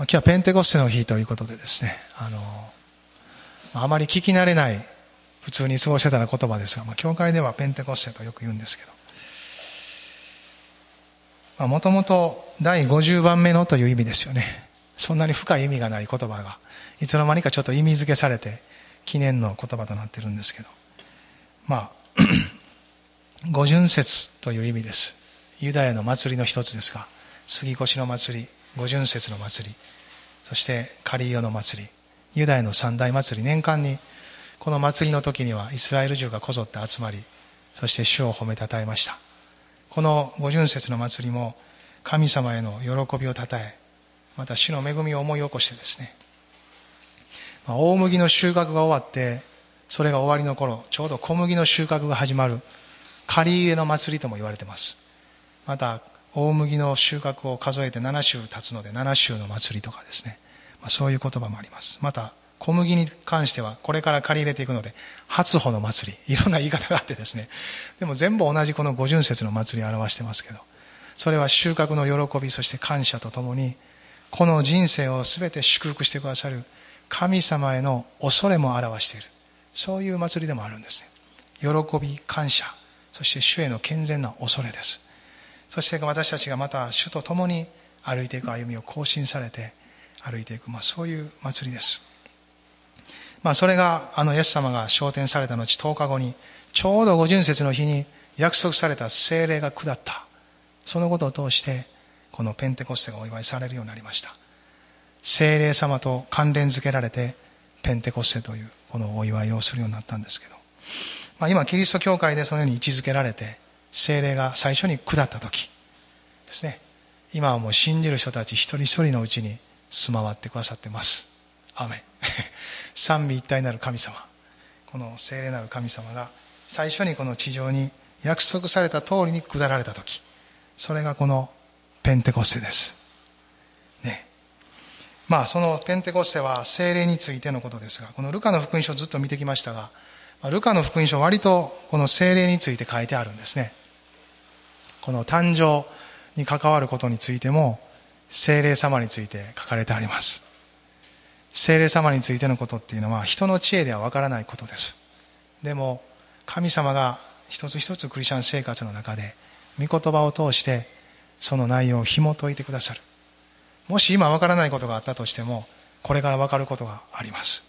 今日はペンテコステの日ということでですね、あの、あまり聞き慣れない、普通に過ごしてたら言葉ですが、まあ、教会ではペンテコステとよく言うんですけど、もともと第50番目のという意味ですよね。そんなに深い意味がない言葉が、いつの間にかちょっと意味付けされて、記念の言葉となってるんですけど、まあ、五巡節という意味です。ユダヤの祭りの一つですが、杉越の祭り、五巡節の祭り、そしてカリオの祭り、ユダヤの三大祭り、年間にこの祭りの時にはイスラエル中がこぞって集まり、そして主を褒めたたえました。この五巡節の祭りも神様への喜びをたたえ、また主の恵みを思い起こしてですね、まあ、大麦の収穫が終わって、それが終わりの頃、ちょうど小麦の収穫が始まる、借り入れの祭りとも言われてます。また、大麦の収穫を数えて7週経つので7週の祭りとかですね、まあ、そういう言葉もあります。また小麦に関してはこれから借り入れていくので初穂の祭り。いろんな言い方があってですね。でも全部同じこの五巡節の祭りを表してますけどそれは収穫の喜びそして感謝とともにこの人生を全て祝福してくださる神様への恐れも表している。そういう祭りでもあるんですね。喜び感謝そして主への健全な恐れです。そして私たちがまた主と共に歩いていく歩みを更新されて歩いていく、まあ、そういう祭りです。まあ、それがあのイエス様が昇天された後10日後にちょうど五巡節の日に約束された精霊が下った。そのことを通してこのペンテコステがお祝いされるようになりました。精霊様と関連づけられてペンテコステというこのお祝いをするようになったんですけど、まあ、今キリスト教会でそのように位置づけられて精霊が最初に下った時。ですね。今はもう信じる人たち一人一人のうちに住まわってくださってます。アメ 三位一体なる神様。この精霊なる神様が最初にこの地上に約束された通りに下られた時。それがこのペンテコステです。ね。まあそのペンテコステは精霊についてのことですがこのルカの福音書ずっと見てきましたがルカの福音書割とこの精霊について書いてあるんですね。この誕生に関わることについても精霊様について書かれてあります。精霊様についてのことっていうのは人の知恵ではわからないことです。でも神様が一つ一つクリスチャン生活の中で御言葉を通してその内容を紐解いてくださる。もし今わからないことがあったとしてもこれからわかることがあります。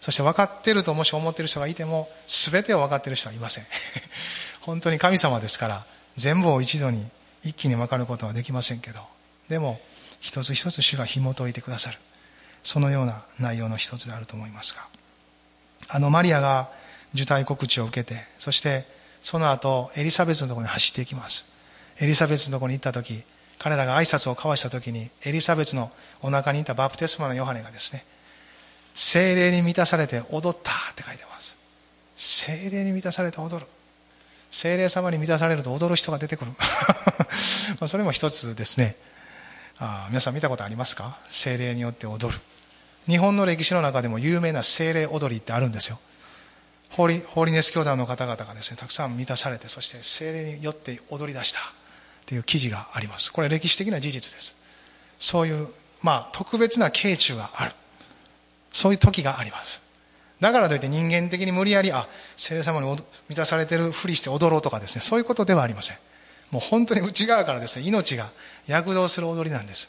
そして分かってるともし思ってる人がいても全てを分かってる人はいません。本当に神様ですから全部を一度に一気に分かることはできませんけどでも一つ一つ主が紐解いてくださる。そのような内容の一つであると思いますが。あのマリアが受胎告知を受けてそしてその後エリザベスのところに走っていきます。エリザベスのところに行った時彼らが挨拶を交わした時にエリザベスのお腹にいたバプテスマのヨハネがですね精霊に満たされて踊ったって書いてます。精霊に満たされて踊る。精霊様に満たされると踊る人が出てくる。それも一つですね。あ皆さん見たことありますか？精霊によって踊る。日本の歴史の中でも有名な精霊踊りってあるんですよ。ホーリホーリネス教団の方々がですねたくさん満たされてそして精霊によって踊り出した。っていう記事があります。これ歴史的な事実です。そういうまあ特別な慶中がある。そういう時があります。だからといって人間的に無理やり、あ、聖霊様に満たされてるふりして踊ろうとかですね、そういうことではありません。もう本当に内側からですね、命が躍動する踊りなんです。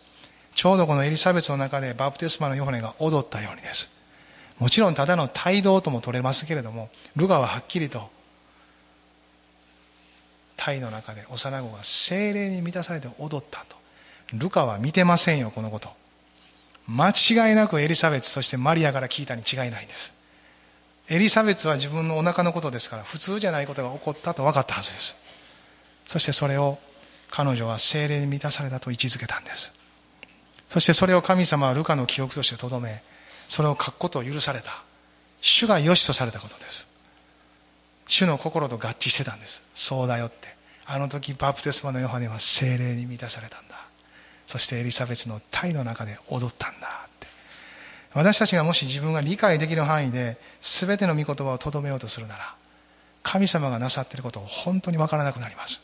ちょうどこのエリザベスの中でバプテスマのヨハネが踊ったようにです。もちろんただの帯同とも取れますけれども、ルガははっきりと、体の中で幼子が精霊に満たされて踊ったと。ルカは見てませんよ、このこと。間違いなくエリザベス、そしてマリアから聞いたに違いないんです。エリザベスは自分のお腹のことですから普通じゃないことが起こったと分かったはずです。そしてそれを彼女は精霊に満たされたと位置づけたんです。そしてそれを神様はルカの記憶としてとどめそれを書くことを許された。主が良しとされたことです。主の心と合致してたんです。そうだよって。あの時バプテスマのヨハネは精霊に満たされたんだ。そしてエリザベスの体の中で踊ったんだ。私たちがもし自分が理解できる範囲で全ての御言葉をとどめようとするなら神様がなさっていることを本当に分からなくなります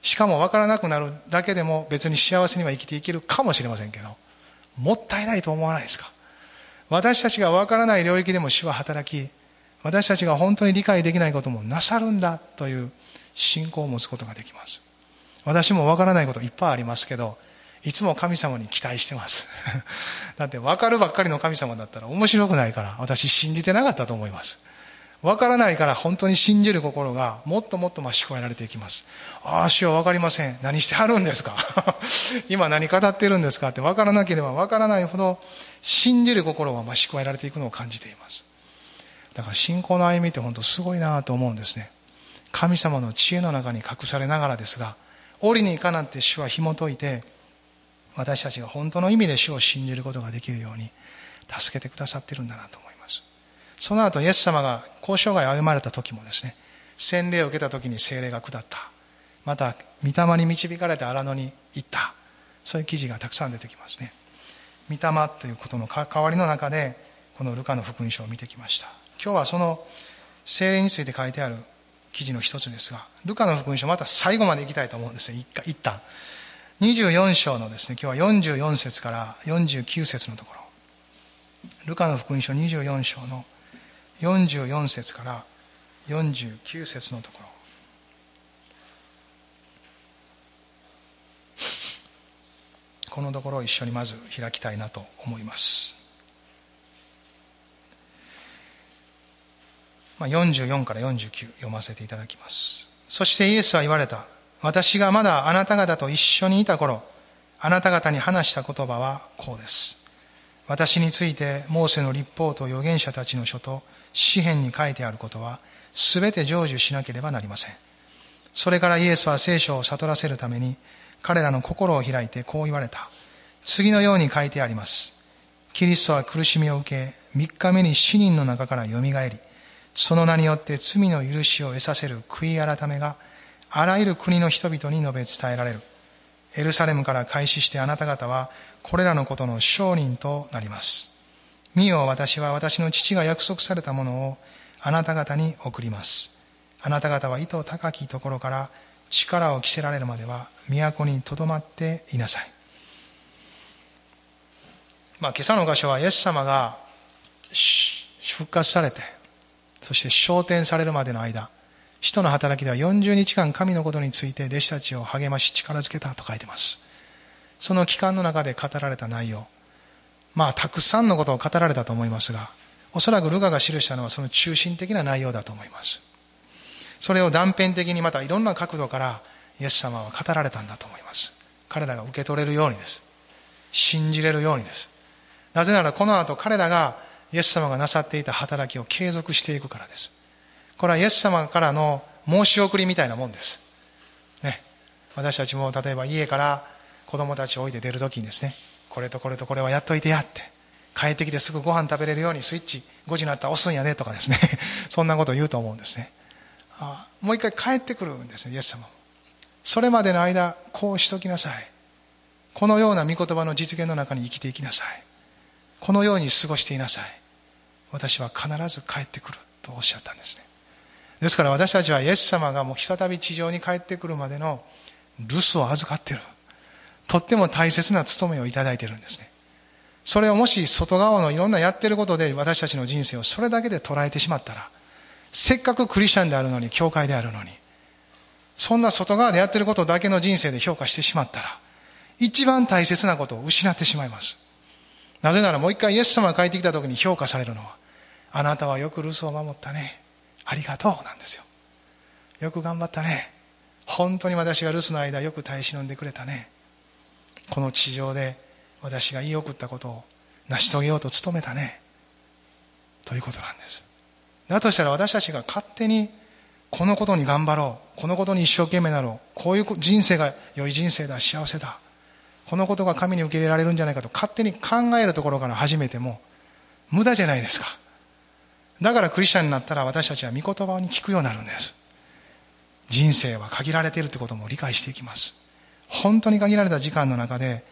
しかも分からなくなるだけでも別に幸せには生きていけるかもしれませんけどもったいないと思わないですか？私たちがわからない領域でも主は働き、私たちが本当に理解できないこともなさるんだという信仰を持つことができます。私もわからないこといっぱいありますけど、いつも神様に期待してます。だって分かるばっかりの神様だったら面白くないから私信じてなかったと思います。分からないから本当に信じる心がもっともっと増し加えられていきます。ああ、主は分かりません。何してはるんですか？今何語ってるんですか？って分からなければ分からないほど信じる心が増し加えられていくのを感じています。だから信仰の歩みって本当すごいなと思うんですね。神様の知恵の中に隠されながらですが、折に行かなんて主は紐解いて、私たちが本当の意味で主を信じることができるように助けてくださってるんだなと思います。その後、イエス様が交渉外を歩まれた時もですね、洗礼を受けた時に精霊が下った。また、御霊に導かれて荒野に行った。そういう記事がたくさん出てきますね。御霊ということの関わりの中で、このルカの福音書を見てきました。今日はその精霊について書いてある記事の一つですが、ルカの福音書また最後まで行きたいと思うんですね、一旦。24章のですね、今日は44節から49節のところ。ルカの福音書24章の44節から49節のところ。このところを一緒にまず開きたいなと思います。まあ、44から49読ませていただきます。そしてイエスは言われた。私がまだあなた方と一緒にいた頃、あなた方に話した言葉はこうです。私についてモーセの立法と預言者たちの書と詩篇に書いてあることは全て成就しなければなりません。それからイエスは聖書を悟らせるために彼らの心を開いてこう言われた。次のように書いてあります。キリストは苦しみを受け、三日目に死人の中から蘇り、その名によって罪の許しを得させる悔い改めがあらゆる国の人々に述べ伝えられる。エルサレムから開始してあなた方はこれらのことの証人となります。見よ私は私の父が約束されたものをあなた方に送ります。あなた方は意図高きところから力を着せられるまでは都にとどまっていなさい。まあ今朝の箇所はイエス様が復活されてそして昇天されるまでの間、使徒の働きでは40日間神のことについて弟子たちを励まし力づけたと書いてます。その期間の中で語られた内容。まあ、たくさんのことを語られたと思いますが、おそらくルカが記したのはその中心的な内容だと思います。それを断片的にまたいろんな角度からイエス様は語られたんだと思います。彼らが受け取れるようにです。信じれるようにです。なぜならこの後彼らがイエス様がなさっていた働きを継続していくからです。これはイエス様からの申し送りみたいなもんです。ね。私たちも例えば家から子供たちを置いて出るときにですね、これとこれとこれはやっといてやって、帰ってきてすぐご飯食べれるようにスイッチ5時になったら押すんやねとかですね、そんなことを言うと思うんですね。あもう一回帰ってくるんですね、イエス様それまでの間、こうしときなさい。このような御言葉の実現の中に生きていきなさい。このように過ごしていなさい。私は必ず帰ってくるとおっしゃったんですね。ですから私たちはイエス様がもう再び地上に帰ってくるまでの留守を預かっている。とっても大切な務めをいただいているんですね。それをもし外側のいろんなやってることで私たちの人生をそれだけで捉えてしまったら、せっかくクリスチャンであるのに、教会であるのに、そんな外側でやってることだけの人生で評価してしまったら、一番大切なことを失ってしまいます。なぜならもう一回イエス様が帰ってきた時に評価されるのは、あなたはよく留守を守ったね。ありがとうなんですよ。よく頑張ったね。本当に私が留守の間よく耐え忍んでくれたね。この地上で私が言い送ったことを成し遂げようと努めたね。ということなんです。だとしたら私たちが勝手にこのことに頑張ろう。このことに一生懸命なろう。こういう人生が良い人生だ。幸せだ。このことが神に受け入れられるんじゃないかと勝手に考えるところから始めても無駄じゃないですか。だからクリスチャンになったら私たちは御言葉に聞くようになるんです。人生は限られているということも理解していきます。本当に限られた時間の中で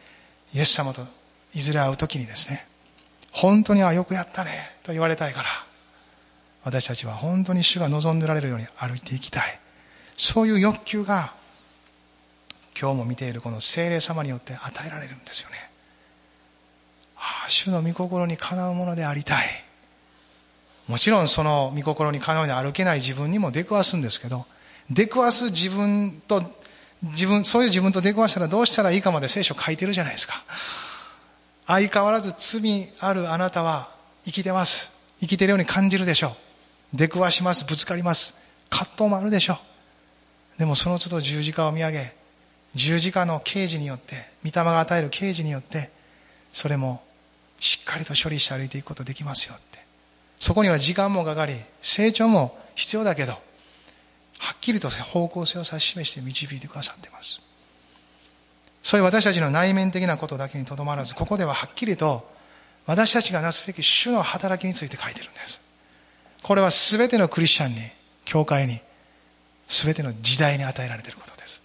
イエス様といずれ会う時にですね、本当にあ、よくやったねと言われたいから、私たちは本当に主が望んでられるように歩いていきたい。そういう欲求が今日も見ているこの精霊様によって与えられるんですよねああ主の御心にかなうものでありたいもちろんその御心にかなうように歩けない自分にも出くわすんですけど出くわす自分と自分そういう自分と出くわしたらどうしたらいいかまで聖書書いてるじゃないですか。相変わらず罪あるあなたは生きてます。生きてるように感じるでしょう。出くわします。ぶつかります。葛藤もあるでしょう。でもその都度十字架を見上げ十字架の刑事によって御霊が与える刑事によってそれもしっかりと処理して歩いていくことできますよ。そこには時間もかかり成長も必要だけどはっきりと方向性を指し示して導いてくださっています。そういう私たちの内面的なことだけにとどまらずここでははっきりと私たちがなすべき主の働きについて書いてるんです。これは全てのクリスチャンに教会に全ての時代に与えられていることです。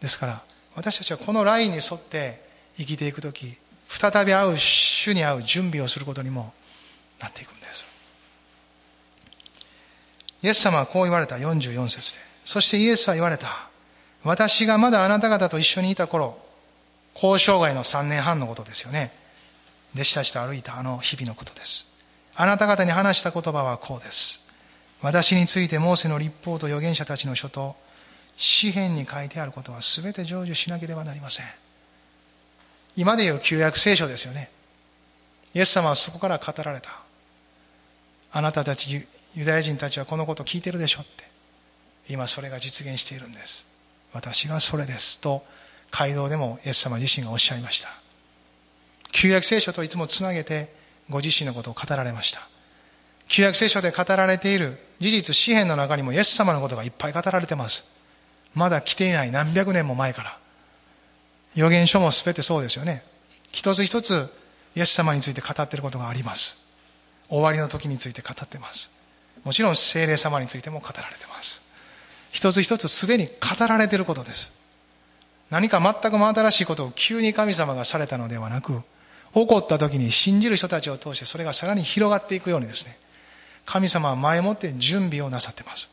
ですから私たちはこのラインに沿って生きていく時再び会う主に会う準備をすることにもなっていくんです。イエス様はこう言われた。44節で。そしてイエスは言われた。私がまだあなた方と一緒にいた頃交渉外の3年半のことですよね。弟子たちと歩いたあの日々のことです。あなた方に話した言葉はこうです。私についてモーセの立法と預言者たちの書と詩篇に書いてあることは全て成就しなければなりません。今でいう旧約聖書ですよね。イエス様はそこから語られた。あなたたちユダヤ人たちはこのこと聞いてるでしょって今それが実現しているんです私がそれですと街道でもイエス様自身がおっしゃいました旧約聖書といつもつなげてご自身のことを語られました旧約聖書で語られている事実、詩篇の中にもイエス様のことがいっぱい語られてます。まだ来ていない何百年も前から。預言書も全てそうですよね。一つ一つイエス様について語っていることがあります。終わりの時について語ってます。もちろん精霊様についても語られています。一つ一つすでに語られていることです。何か全く真新しいことを急に神様がされたのではなく、起こった時に信じる人たちを通してそれがさらに広がっていくようにですね、神様は前もって準備をなさっています。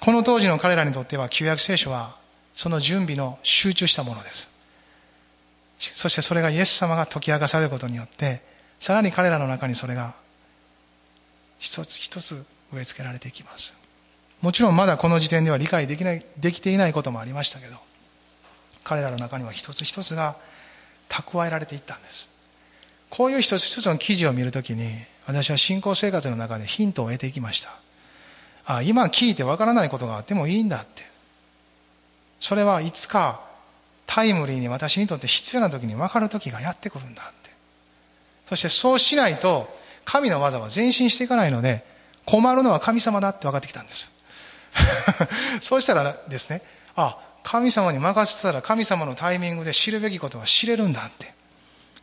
この当時の彼らにとっては旧約聖書はその準備の集中したものです。そしてそれがイエス様が解き明かされることによって、さらに彼らの中にそれが一つ一つ植え付けられていきます。もちろんまだこの時点では理解できない、できていないこともありましたけど、彼らの中には一つ一つが蓄えられていったんです。こういう一つ一つの記事を見るときに、私は信仰生活の中でヒントを得ていきました。あ、今聞いてわからないことがあってもいいんだって。それはいつかタイムリーに私にとって必要な時に分かる時がやってくるんだって。そしてそうしないと神の技は前進していかないので困るのは神様だって分かってきたんです。そうしたらですね、あ、神様に任せてたら神様のタイミングで知るべきことは知れるんだって。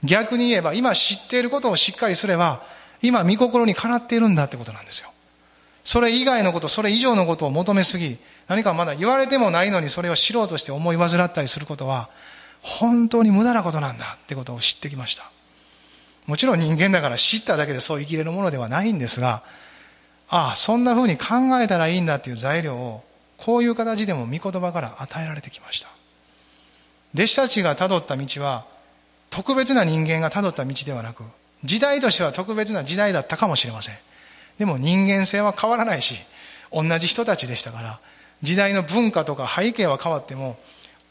逆に言えば今知っていることをしっかりすれば今、見心にかなっているんだってことなんですよ。それ以外のこと、それ以上のことを求めすぎ、何かまだ言われてもないのにそれを知ろうとして思い煩ったりすることは、本当に無駄なことなんだってことを知ってきました。もちろん人間だから知っただけでそう生きれるものではないんですが、ああ、そんな風に考えたらいいんだっていう材料を、こういう形でも御言葉から与えられてきました。弟子たちが辿った道は、特別な人間が辿った道ではなく、時代としては特別な時代だったかもしれません。でも人間性は変わらないし、同じ人たちでしたから、時代の文化とか背景は変わっても、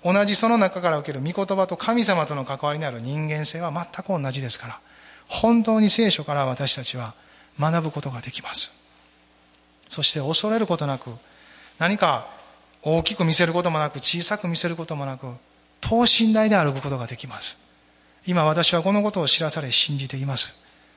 同じその中から受ける御言葉と神様との関わりにある人間性は全く同じですから、本当に聖書から私たちは学ぶことができます。そして恐れることなく、何か大きく見せることもなく、小さく見せることもなく、等身大で歩くことができます。今私はこのことを知らされ信じています。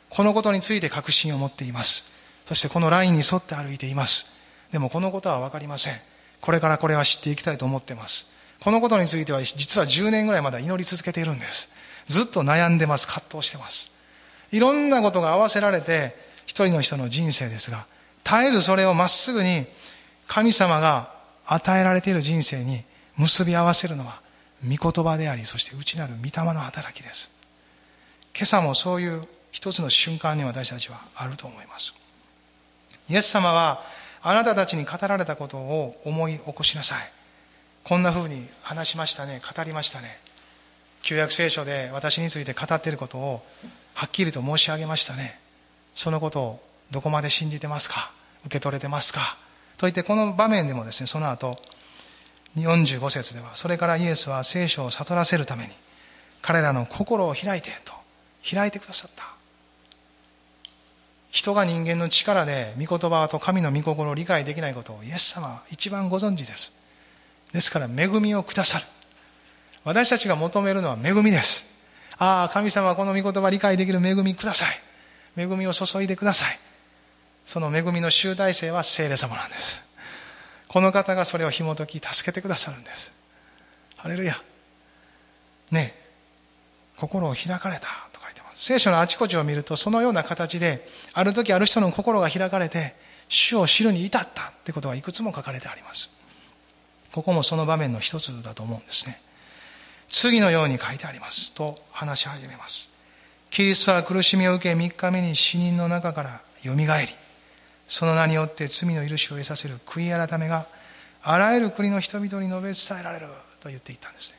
このことについて確信を持っています。そしてこのラインに沿って歩いています。でもこのことはわかりません。これからこれは知っていきたいと思っています。このことについては実は10年ぐらいまだ祈り続けているんです。ずっと悩んでます。葛藤してます。いろんなことが合わせられて一人の人の人生ですが、絶えずそれをまっすぐに神様が与えられている人生に結び合わせるのは御言葉であり、そして内なる御霊の働きです。今朝もそういう一つの瞬間に私たちはあると思います。イエス様はあなたたちに語られたことを思い起こしなさい。こんな風に話しましたね、語りましたね。旧約聖書で私について語っていることをはっきりと申し上げましたね。そのことをどこまで信じてますか？受け取れてますか？と言ってこの場面でもですねその後45節ではそれからイエスは聖書を悟らせるために彼らの心を開いてと開いてくださった。人が人間の力で御言葉と神の御心を理解できないことをイエス様は一番ご存知です。ですから恵みをくださる。私たちが求めるのは恵みです。ああ神様はこの御言葉理解できる恵みください。恵みを注いでください。その恵みの集大成は聖霊様なんです。この方がそれを紐解き助けてくださるんです。ハレルヤ。ね心を開かれた。と書いてます。聖書のあちこちを見るとそのような形である時ある人の心が開かれて主を知るに至ったってことがいくつも書かれてあります。ここもその場面の一つだと思うんですね。次のように書いてありますと話し始めます。キリストは苦しみを受け3日目に死人の中からよみがえりその名によって罪の許しを得させる悔い改めがあらゆる国の人々に述べ伝えられると言っていったんですね。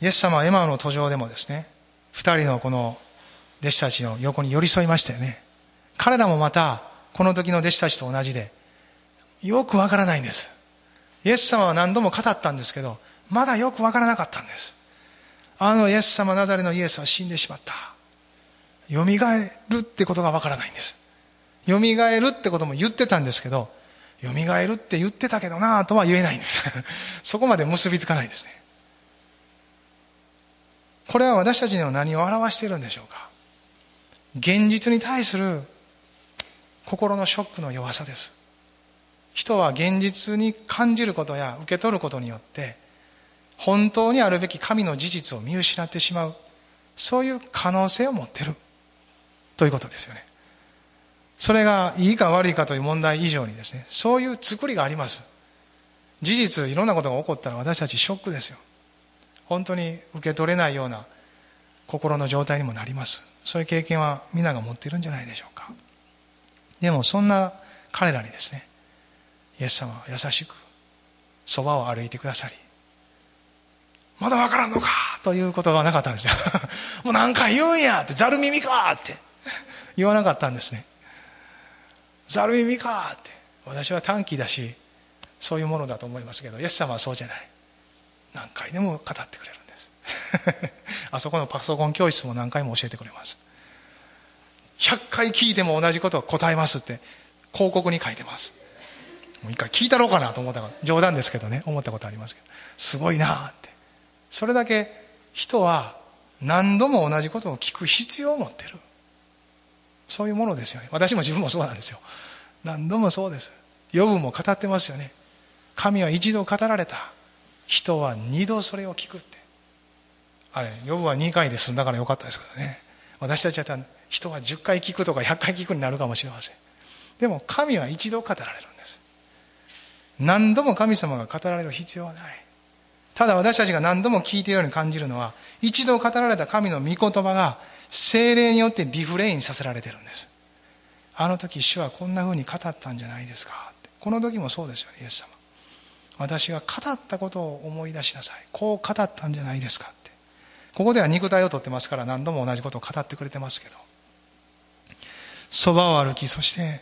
イエス様はエマオの途上でもですね二人のこの弟子たちの横に寄り添いましたよね。彼らもまたこの時の弟子たちと同じでよくわからないんです。イエス様は何度も語ったんですけどまだよくわからなかったんですあのイエス様ナザレのイエスは死んでしまった蘇るってことがわからないんです。蘇るってことも言ってたんですけど、蘇るって言ってたけどなとは言えないんです。そこまで結びつかないですね。これは私たちには何を表しているんでしょうか現実に対する心のショックの弱さです。人は現実に感じることや受け取ることによって本当にあるべき神の事実を見失ってしまうそういう可能性を持ってるということですよね。それがいいか悪いかという問題以上にですね、そういう作りがあります。事実、いろんなことが起こったら私たちショックですよ。本当に受け取れないような心の状態にもなります。そういう経験は皆が持っているんじゃないでしょうか。でもそんな彼らにですね、イエス様は優しくそばを歩いてくださり、まだわからんのかということがなかったんですよ。もう何回言うんやって、ざる耳かって言わなかったんですね。ざる耳かって。私は短気だし、そういうものだと思いますけど、イエス様はそうじゃない。何回でも語ってくれるんです。あそこのパソコン教室も何回も教えてくれます。100回聞いても同じことを答えますって広告に書いてます。もう一回聞いたろうかなと思った、冗談ですけどね、思ったことありますけど、すごいなって。それだけ人は何度も同じことを聞く必要を持ってる。そういうものですよね。私も自分もそうなんですよ。何度もそうです。ヨブも語ってますよね。神は一度語られた。人は二度それを聞くって。あれ、ヨブは2回で済んだからよかったですけどね。私たちは人は10回聞くとか100回聞くになるかもしれません。でも神は一度語られるんです。何度も神様が語られる必要はない。ただ私たちが何度も聞いているように感じるのは、一度語られた神の御言葉が精霊によってリフレインさせられてるんです。あの時主はこんな風に語ったんじゃないですかこの時もそうですよね、イエス様。私が語ったことを思い出しなさい。こう語ったんじゃないですかって。ここでは肉体をとってますから何度も同じことを語ってくれてますけど。そばを歩き、そして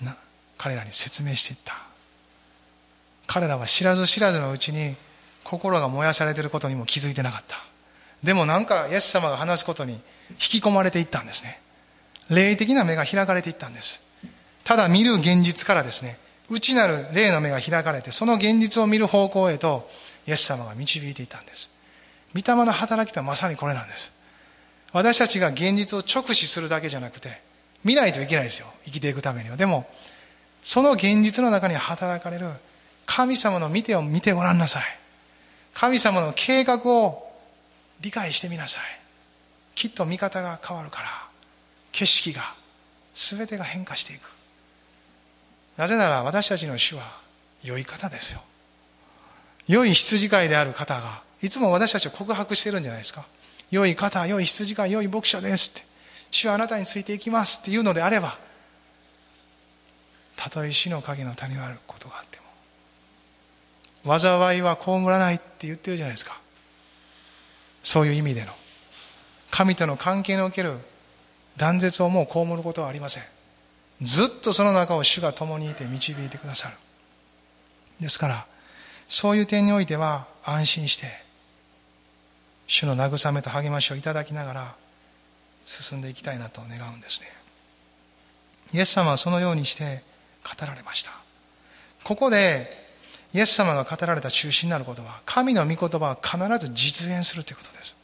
な、彼らに説明していった。彼らは知らず知らずのうちに心が燃やされていることにも気づいてなかった。でもなんかイエス様が話すことに引き込まれていったんですね。霊的な目が開かれていったんです。ただ見る現実からですね、内なる霊の目が開かれて、その現実を見る方向へと、イエス様が導いていたんです。御霊の働きとはまさにこれなんです。私たちが現実を直視するだけじゃなくて、見ないといけないですよ。生きていくためには。でも、その現実の中に働かれる神様の見てを見てごらんなさい。神様の計画を理解してみなさい。きっと見方が変わるから景色が全てが変化していく。なぜなら私たちの主は良い方ですよ。良い羊飼いである方がいつも私たちを告白してるんじゃないですか。良い方良い羊飼い良い牧者ですって。主はあなたについていきますっていうのであればたとえ死の影の谷があることがあって災いは被らないって言ってるじゃないですか。そういう意味での。神との関係における断絶をもう被ることはありません。ずっとその中を主が共にいて導いてくださる。ですから、そういう点においては安心して、主の慰めと励ましをいただきながら進んでいきたいなと願うんですね。イエス様はそのようにして語られました。ここで、イエス様が語られた中心になることは、神の御言葉は必ず実現するということです。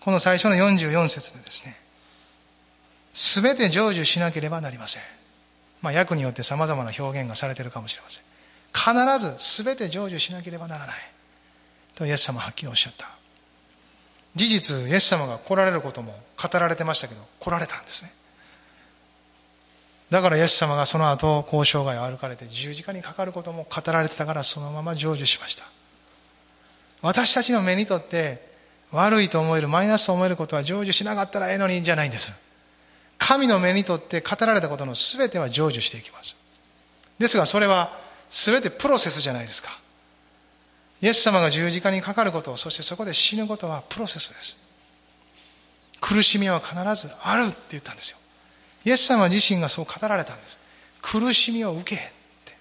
この最初の44節でですね、すべて成就しなければなりません。まあ、訳によって様々な表現がされているかもしれません。必ずすべて成就しなければならない。とイエス様ははっきりおっしゃった。事実、イエス様が来られることも語られてましたけど、来られたんですね。だからイエス様がその後、交渉外を歩かれて十字架にかかることも語られてたからそのまま成就しました。私たちの目にとって悪いと思える、マイナスと思えることは成就しなかったらええのにじゃないんです。神の目にとって語られたことの全ては成就していきます。ですがそれは全てプロセスじゃないですか。イエス様が十字架にかかること、そしてそこで死ぬことはプロセスです。苦しみは必ずあるって言ったんですよ。イエス様自身がそう語られたんです。苦しみを受けって。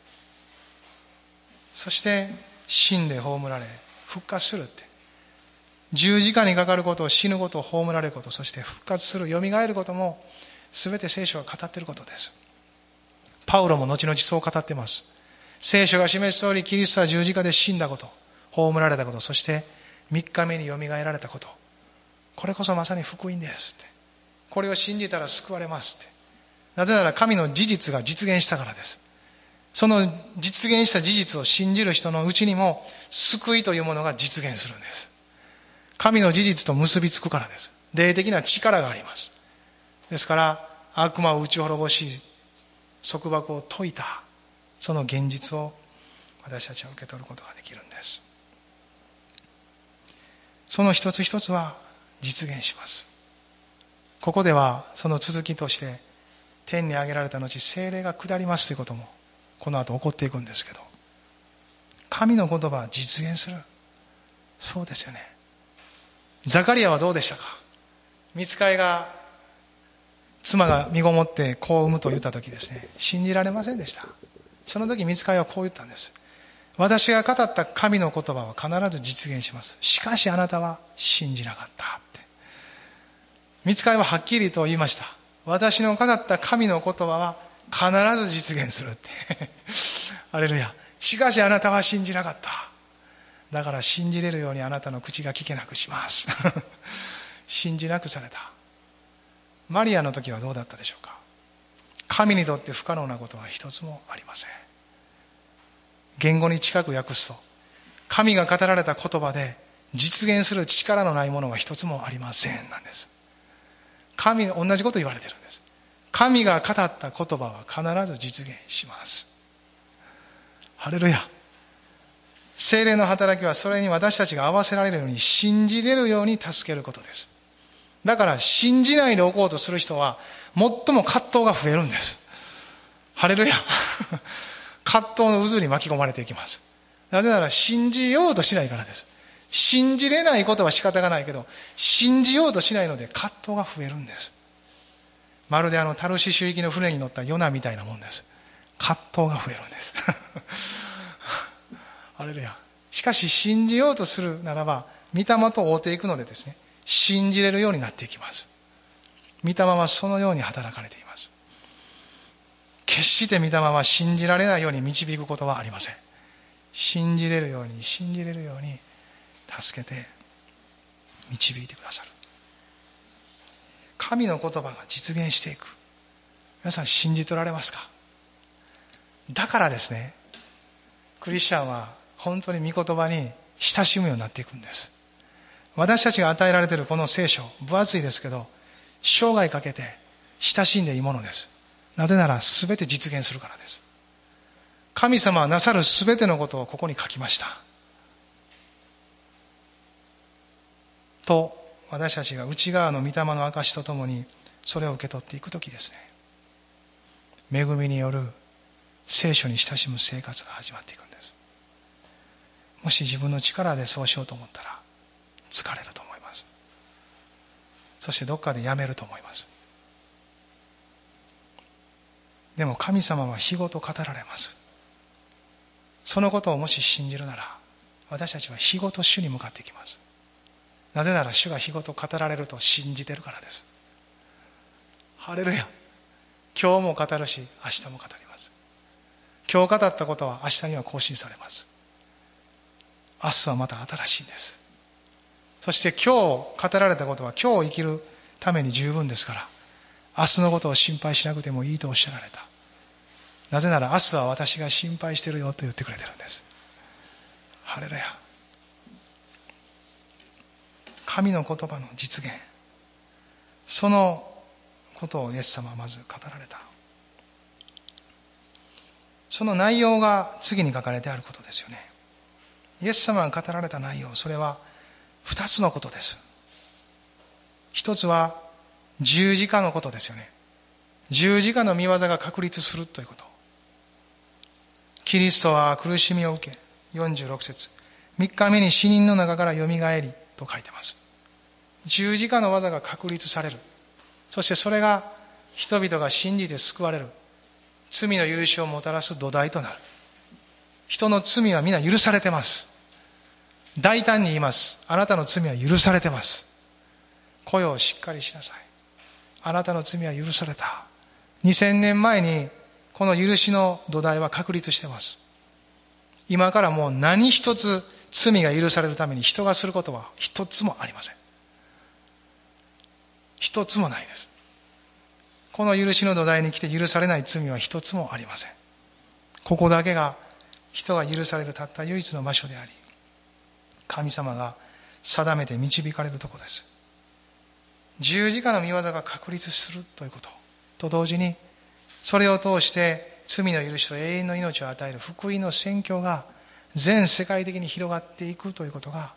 そして死んで葬られ、復活するって。十字架にかかること、死ぬこと、葬られること、そして復活する、蘇ることも全て聖書が語っていることです。パウロも後々そう語っています。聖書が示す通り、キリストは十字架で死んだこと、葬られたこと、そして3日目によみがえられたこと。これこそまさに福音ですって。これを信じたら救われますって。なぜなら神の事実が実現したからです。その実現した事実を信じる人のうちにも救いというものが実現するんです。神の事実と結びつくからです。霊的な力があります。ですから、悪魔を打ち滅ぼし、束縛を解いた、その現実を私たちは受け取ることができるんです。その一つ一つは実現します。ここではその続きとして、天に上げられた後、精霊が下りますということも、この後起こっていくんですけど、神の言葉は実現する。そうですよね。ザカリアはどうでしたか？見つかいが妻が身ごもって子を産むと言った時ですね、信じられませんでした。その時見つかいはこう言ったんです。私が語った神の言葉は必ず実現します。しかしあなたは信じなかった。見つかいははっきりと言いました。私の語った神の言葉は必ず実現するって。あれルヤ。しかしあなたは信じなかった。だから信じれるようにあなたの口が聞けなくします。信じなくされた。マリアの時はどうだったでしょうか神にとって不可能なことは一つもありません言語に近く訳すと神が語られた言葉で実現する力のないものは一つもありませんなんです神同じこと言われてるんです神が語った言葉は必ず実現しますハレルヤ精霊の働きはそれに私たちが合わせられるように信じれるように助けることですだから信じないでおこうとする人は最も葛藤が増えるんです。ハレルヤ。葛藤の渦に巻き込まれていきます。なぜなら信じようとしないからです。信じれないことは仕方がないけど、信じようとしないので葛藤が増えるんです。まるであのタルシシュ行きの船に乗ったヨナみたいなもんです。葛藤が増えるんです。ハレルヤ。しかし信じようとするならば、御霊と追うていくのでですね、信じれるようになっていきます。御霊はそのように働かれています。決して御霊は信じられないように導くことはありません。信じれるように、信じれるように助けて導いてくださる。神の言葉が実現していく。皆さん信じ取られますか？だからですね、クリスチャンは本当に御言葉に親しむようになっていくんです。私たちが与えられているこの聖書、分厚いですけど、生涯かけて親しんでいいものです。なぜなら全て実現するからです。神様はなさる全てのことをここに書きました。と、私たちが内側の御霊の証とともにそれを受け取っていくときですね。恵みによる聖書に親しむ生活が始まっていくんです。もし自分の力でそうしようと思ったら疲れると思いますそしてどっかでやめると思いますでも神様は日ごと語られますそのことをもし信じるなら私たちは日ごと主に向かっていきますなぜなら主が日ごと語られると信じてるからです。ハレルヤ。今日も語るし明日も語ります。今日語ったことは明日には更新されます。明日はまた新しいんです。そして今日語られたことは今日生きるために十分ですから明日のことを心配しなくてもいいとおっしゃられた。なぜなら明日は私が心配してるよと言ってくれてるんです。ハレルヤ。神の言葉の実現。そのことをイエス様はまず語られた。その内容が次に書かれてあることですよね。イエス様が語られた内容それは二つのことです。一つは十字架のことですよね。十字架の見業が確立するということ。キリストは苦しみを受け46節3日目に死人の中からよみがえりと書いてます。十字架の技が確立される。そしてそれが人々が信じて救われる。罪の許しをもたらす土台となる。人の罪は皆許されてます。大胆に言います。あなたの罪は許されてます。声をしっかりしなさい。あなたの罪は許された。2000年前にこの許しの土台は確立してます。今からもう何一つ罪が許されるために人がすることは一つもありません。一つもないです。この許しの土台に来て許されない罪は一つもありません。ここだけが人が許されるたった唯一の場所であり神様が定めて導かれるとこです。十字架の見業が確立するということ。と同時にそれを通して罪の許しと永遠の命を与える福音の宣教が全世界的に広がっていくということが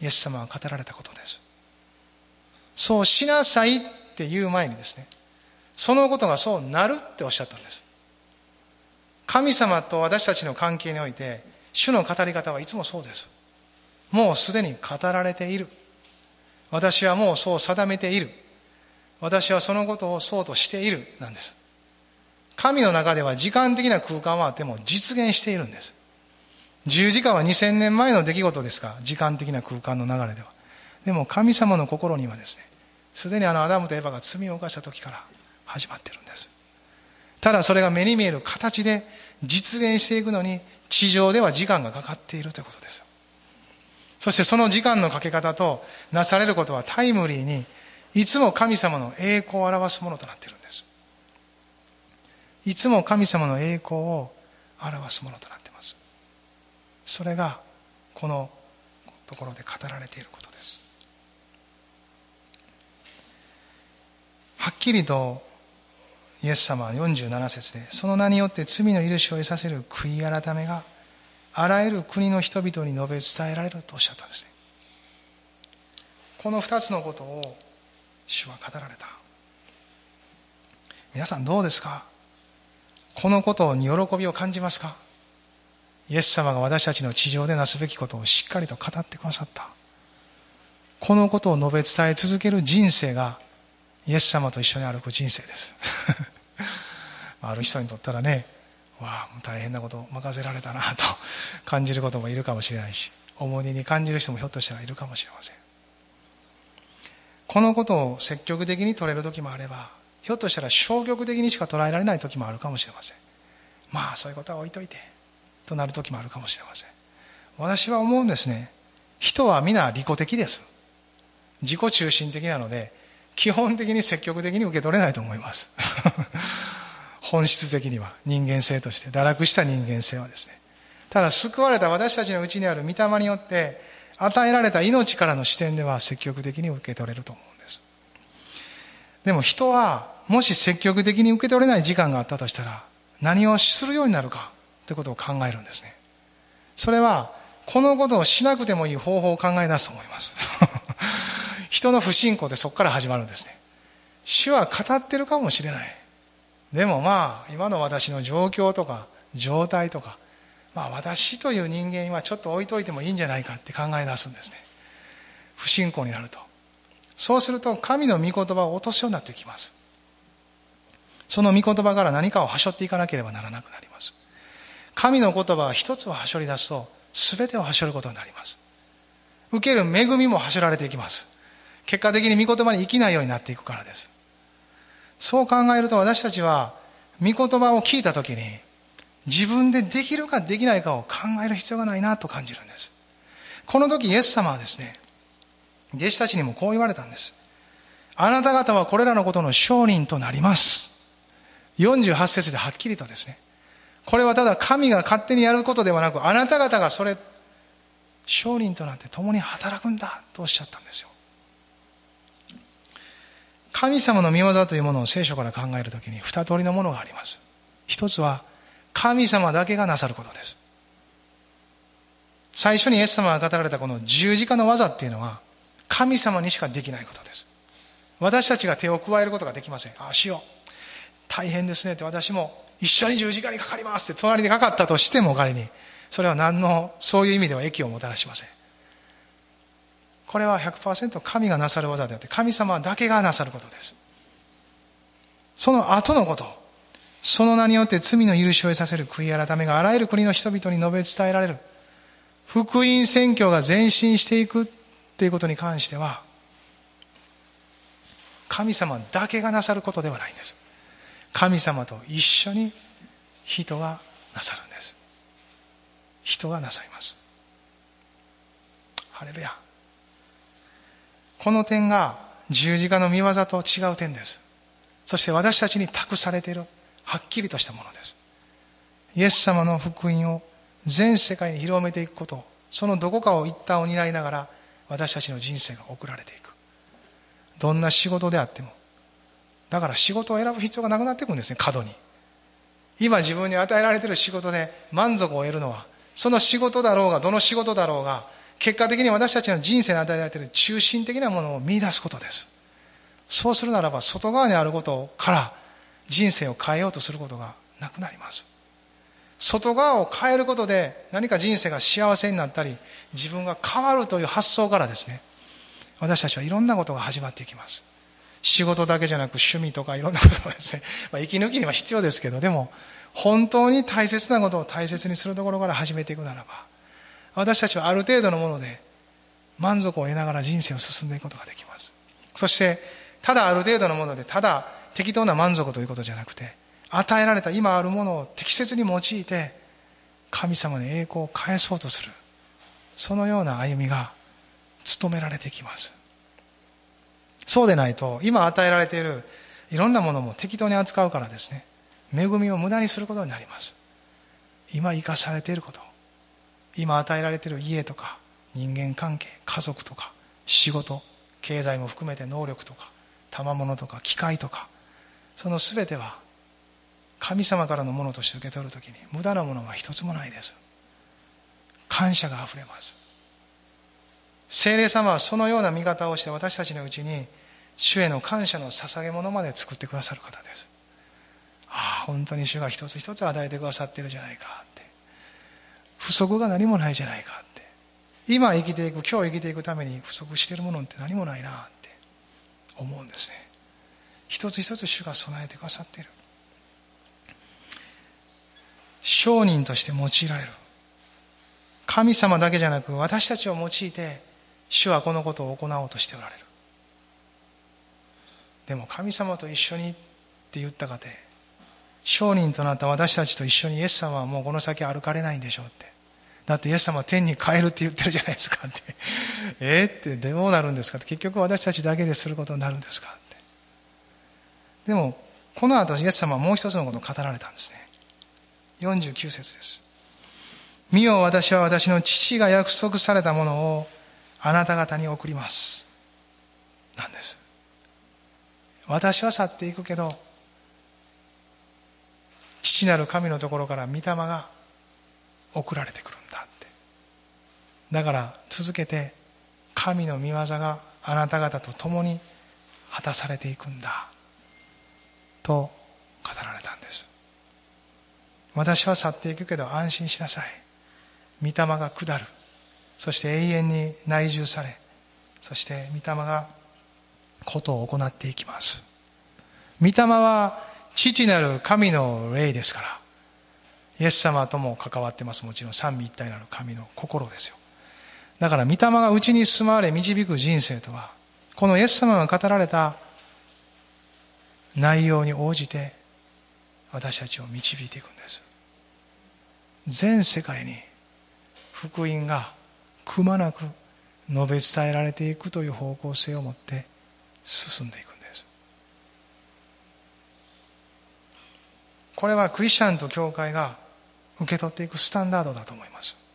イエス様が語られたことです。そうしなさいって言う前にですね、そのことがそうなるっておっしゃったんです。神様と私たちの関係において、主の語り方はいつもそうです。もうすでに語られている。私はもうそう定めている。私はそのことをそうとしている。なんです。神の中では時間的な空間はあっても実現しているんです。十字架は2000年前の出来事ですか時間的な空間の流れでは。でも神様の心にはですねすでにあのアダムとエヴァが罪を犯した時から始まってるんです。ただそれが目に見える形で実現していくのに地上では時間がかかっているということです。そしてその時間のかけ方となされることはタイムリーにいつも神様の栄光を表すものとなっているんです。いつも神様の栄光を表すものとなっています。それがこのところで語られていること。はっきりとイエス様は47節でその名によって罪の許しを得させる悔い改めがあらゆる国の人々に述べ伝えられるとおっしゃったんですね。この二つのことを主は語られた。皆さんどうですか？このことに喜びを感じますか？イエス様が私たちの地上でなすべきことをしっかりと語ってくださった。このことを述べ伝え続ける人生がイエス様と一緒に歩く人生です。ある人にとったらねわあもう大変なこと任せられたなと感じることもいるかもしれないし重荷に感じる人もひょっとしたらいるかもしれません。このことを積極的に取れる時もあればひょっとしたら消極的にしか捉えられない時もあるかもしれません。まあそういうことは置いといてとなる時もあるかもしれません。私は思うんですね。人は皆利己的です。自己中心的なので基本的に積極的に受け取れないと思います。本質的には。人間性として。堕落した人間性はですね。ただ救われた私たちのうちにある御霊によって与えられた命からの視点では積極的に受け取れると思うんです。でも人はもし積極的に受け取れない時間があったとしたら何をするようになるかということを考えるんですね。それはこのことをしなくてもいい方法を考え出すと思います。人の不信仰でそこから始まるんですね。主は語ってるかもしれない。でもまあ今の私の状況とか状態とかまあ私という人間はちょっと置いといてもいいんじゃないかって考え出すんですね。不信仰になると。そうすると神の御言葉を落とすようになってきます。その御言葉から何かをはしょっていかなければならなくなります。神の言葉は一つをはしょり出すと全てをはしょることになります。受ける恵みもはしょられていきます。結果的に御言葉に生きないようになっていくからです。そう考えると私たちは御言葉を聞いた時に自分でできるかできないかを考える必要がないなと感じるんです。この時イエス様はですね弟子たちにもこう言われたんです。あなた方はこれらのことの証人となります。48節ではっきりとですねこれはただ神が勝手にやることではなくあなた方がそれ証人となって共に働くんだとおっしゃったんですよ。神様の御業というものを聖書から考えるときに二通りのものがあります。一つは神様だけがなさることです。最初にイエス様が語られたこの十字架の技っていうのは神様にしかできないことです。私たちが手を加えることができません。ああしよう。大変ですね。って私も一緒に十字架にかかりますって隣にかかったとしても仮にそれは何のそういう意味では益をもたらしません。これは100%神がなさる技であって神様だけがなさることです。その後のこと。その名によって罪の許しを得させる悔い改めがあらゆる国の人々に述べ伝えられる。福音宣教が前進していくということに関しては神様だけがなさることではないんです。神様と一緒に人がなさるんです。人がなさいます。ハレルヤ。この点が十字架の見業と違う点です。そして私たちに託されているはっきりとしたものです。イエス様の福音を全世界に広めていくことそのどこかを一旦を担いながら私たちの人生が送られていく。どんな仕事であってもだから仕事を選ぶ必要がなくなっていくんですね過度に。今自分に与えられている仕事で満足を得るのはその仕事だろうがどの仕事だろうが結果的に私たちの人生に与えられている中心的なものを見出すことです。そうするならば外側にあることから人生を変えようとすることがなくなります。外側を変えることで何か人生が幸せになったり自分が変わるという発想からですね私たちはいろんなことが始まっていきます。仕事だけじゃなく趣味とかいろんなことがですね、まあ、息抜きには必要ですけどでも本当に大切なことを大切にするところから始めていくならば私たちはある程度のもので満足を得ながら人生を進んでいくことができます。そしてただある程度のものでただ適当な満足ということじゃなくて与えられた今あるものを適切に用いて神様に栄光を返そうとするそのような歩みが務められてきます。そうでないと今与えられているいろんなものも適当に扱うからですね恵みを無駄にすることになります。今生かされていること今与えられている家とか人間関係家族とか仕事経済も含めて能力とか賜物とか機械とかその全ては神様からのものとして受け取るときに無駄なものは一つもないです。感謝があふれます。精霊様はそのような見方をして私たちのうちに主への感謝の捧げ物まで作ってくださる方です。ああ本当に主が一つ一つ与えてくださってるじゃないか。不足が何もないじゃないかって。今生きていく今日生きていくために不足しているものって何もないなって思うんですね。一つ一つ主が備えてくださっている。商人として用いられる。神様だけじゃなく私たちを用いて主はこのことを行おうとしておられる。でも神様と一緒にって言ったかて商人となった私たちと一緒にイエス様はもうこの先歩かれないんでしょうって。だってイエス様は天に帰るって言ってるじゃないですかって。えー、ってどうなるんですかって。結局私たちだけですることになるんですかって。でもこの後イエス様はもう一つのことを語られたんですね。49節です。見よ私は私の父が約束されたものをあなた方に送ります。なんです。私は去っていくけど父なる神のところから御霊が送られてくる。だから続けて神の御業があなた方と共に果たされていくんだ。と語られたんです。私は去っていくけど安心しなさい。御霊が下る。そして永遠に内住され。そして御霊がことを行っていきます。御霊は父なる神の霊ですから。イエス様とも関わってます。もちろん三位一体なる神の心ですよ。だから御霊が内に住まわれ導く人生とはこのイエス様が語られた内容に応じて私たちを導いていくんです。全世界に福音がくまなく述べ伝えられていくという方向性を持って進んでいくんです。これはクリスチャンと教会が受け取っていくスタンダードだと思います。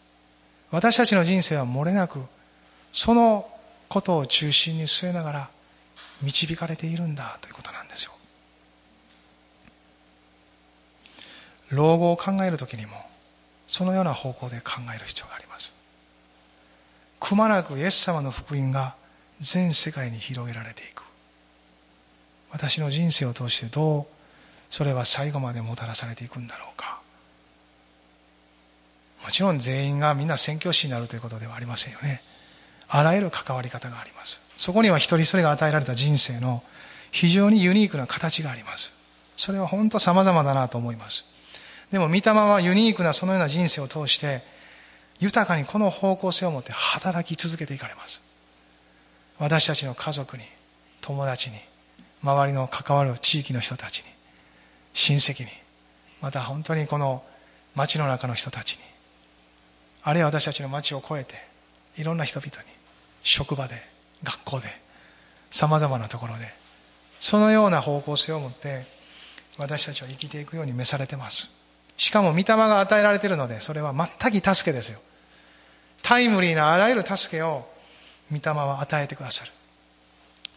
私たちの人生は漏れなくそのことを中心に据えながら導かれているんだということなんですよ。老後を考えるときにもそのような方向で考える必要があります。くまなくイエス様の福音が全世界に広げられていく。私の人生を通してどうそれは最後までもたらされていくんだろうか。もちろん全員がみんな宣教師になるということではありませんよね。あらゆる関わり方があります。そこには一人一人が与えられた人生の非常にユニークな形があります。それは本当様々だなと思います。でも御霊はユニークなそのような人生を通して豊かにこの方向性を持って働き続けていかれます。私たちの家族に友達に周りの関わる地域の人たちに親戚にまた本当にこの町の中の人たちにあるいは私たちの町を越えていろんな人々に職場で学校でさまざまなところでそのような方向性を持って私たちは生きていくように召されてます。しかも御霊が与えられているのでそれは全く助けですよ。タイムリーなあらゆる助けを御霊は与えてくださる。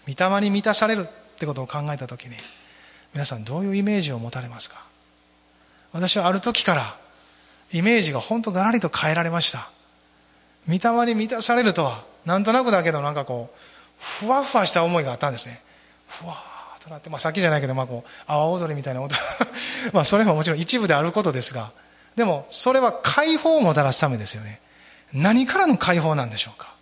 御霊に満たされるってことを考えた時に皆さんどういうイメージを持たれますか？私はある時からイメージが本当がらりと変えられました。御霊に満たされるとはなんとなくだけどなんかこうふわふわした思いがあったんですね。ふわーとなって、まあ、さっきじゃないけど、まあ、こう阿波踊りみたいな音。まあそれももちろん一部であることですが。でもそれは解放をもたらすためですよね。何からの解放なんでしょうか。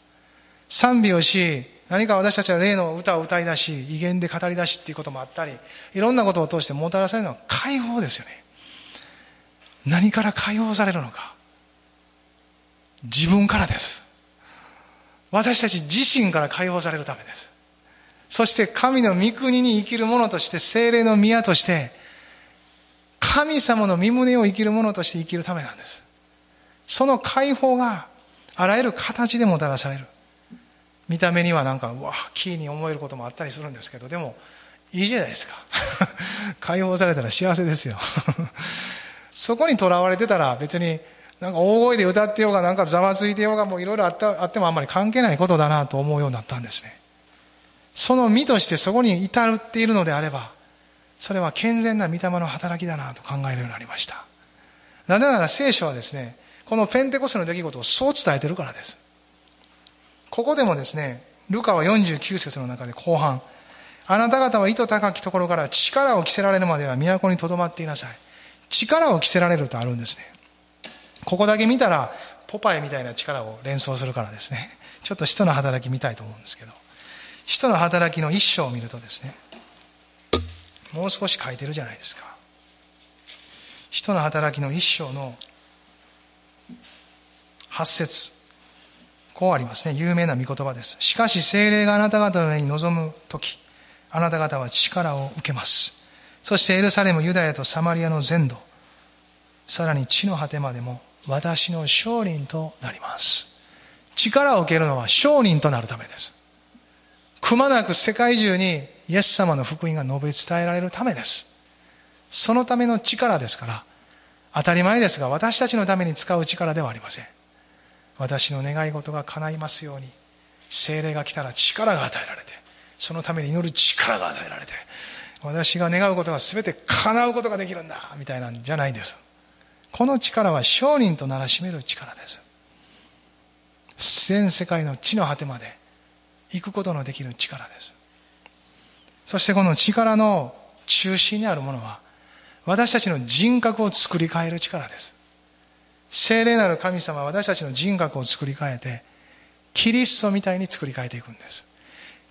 賛美をし何か私たちは霊の歌を歌い出し威厳で語り出しっていうこともあったりいろんなことを通してもたらされるのは解放ですよね。何から解放されるのか。自分からです。私たち自身から解放されるためです。そして神の御国に生きる者として精霊の宮として神様の身胸を生きる者として生きるためなんです。その解放があらゆる形でもたらされる。見た目にはなんかうわキーに思えることもあったりするんですけどでもいいじゃないですか。解放されたら幸せですよ。そこにとらわれてたら別になんか大声で歌ってようがなんかざわついてようがもういろいろあってもあんまり関係ないことだなと思うようになったんですね。その身としてそこに至っているのであればそれは健全な御霊の働きだなと考えるようになりました。なぜなら聖書はですねこのペンテコステの出来事をそう伝えてるからです。ここでもですねルカは49節の中で後半あなた方は意図高きところから力を着せられるまでは都にとどまっていなさい。力を着せられるとあるんですね。ここだけ見たらポパイみたいな力を連想するからですね。ちょっと使徒の働き見たいと思うんですけど。使徒の働きの一章を見るとですねもう少し書いてるじゃないですか。使徒の働きの一章の八節。こうありますね。有名な御言葉です。しかし精霊があなた方の上に臨む時あなた方は力を受けます。そしてエルサレム、ユダヤとサマリアの全土、さらに地の果てまでも私の商人となります。力を受けるのは商人となるためです。くまなく世界中にイエス様の福音が述べ伝えられるためです。そのための力ですから、当たり前ですが私たちのために使う力ではありません。私の願い事が叶いますように、精霊が来たら力が与えられて、そのために祈る力が与えられて、私が願うことが全て叶うことができるんだみたいなんじゃないんです。この力は商人とならしめる力です。全世界の地の果てまで行くことのできる力です。そしてこの力の中心にあるものは私たちの人格を作り変える力です。聖霊なる神様は私たちの人格を作り変えて、キリストみたいに作り変えていくんです。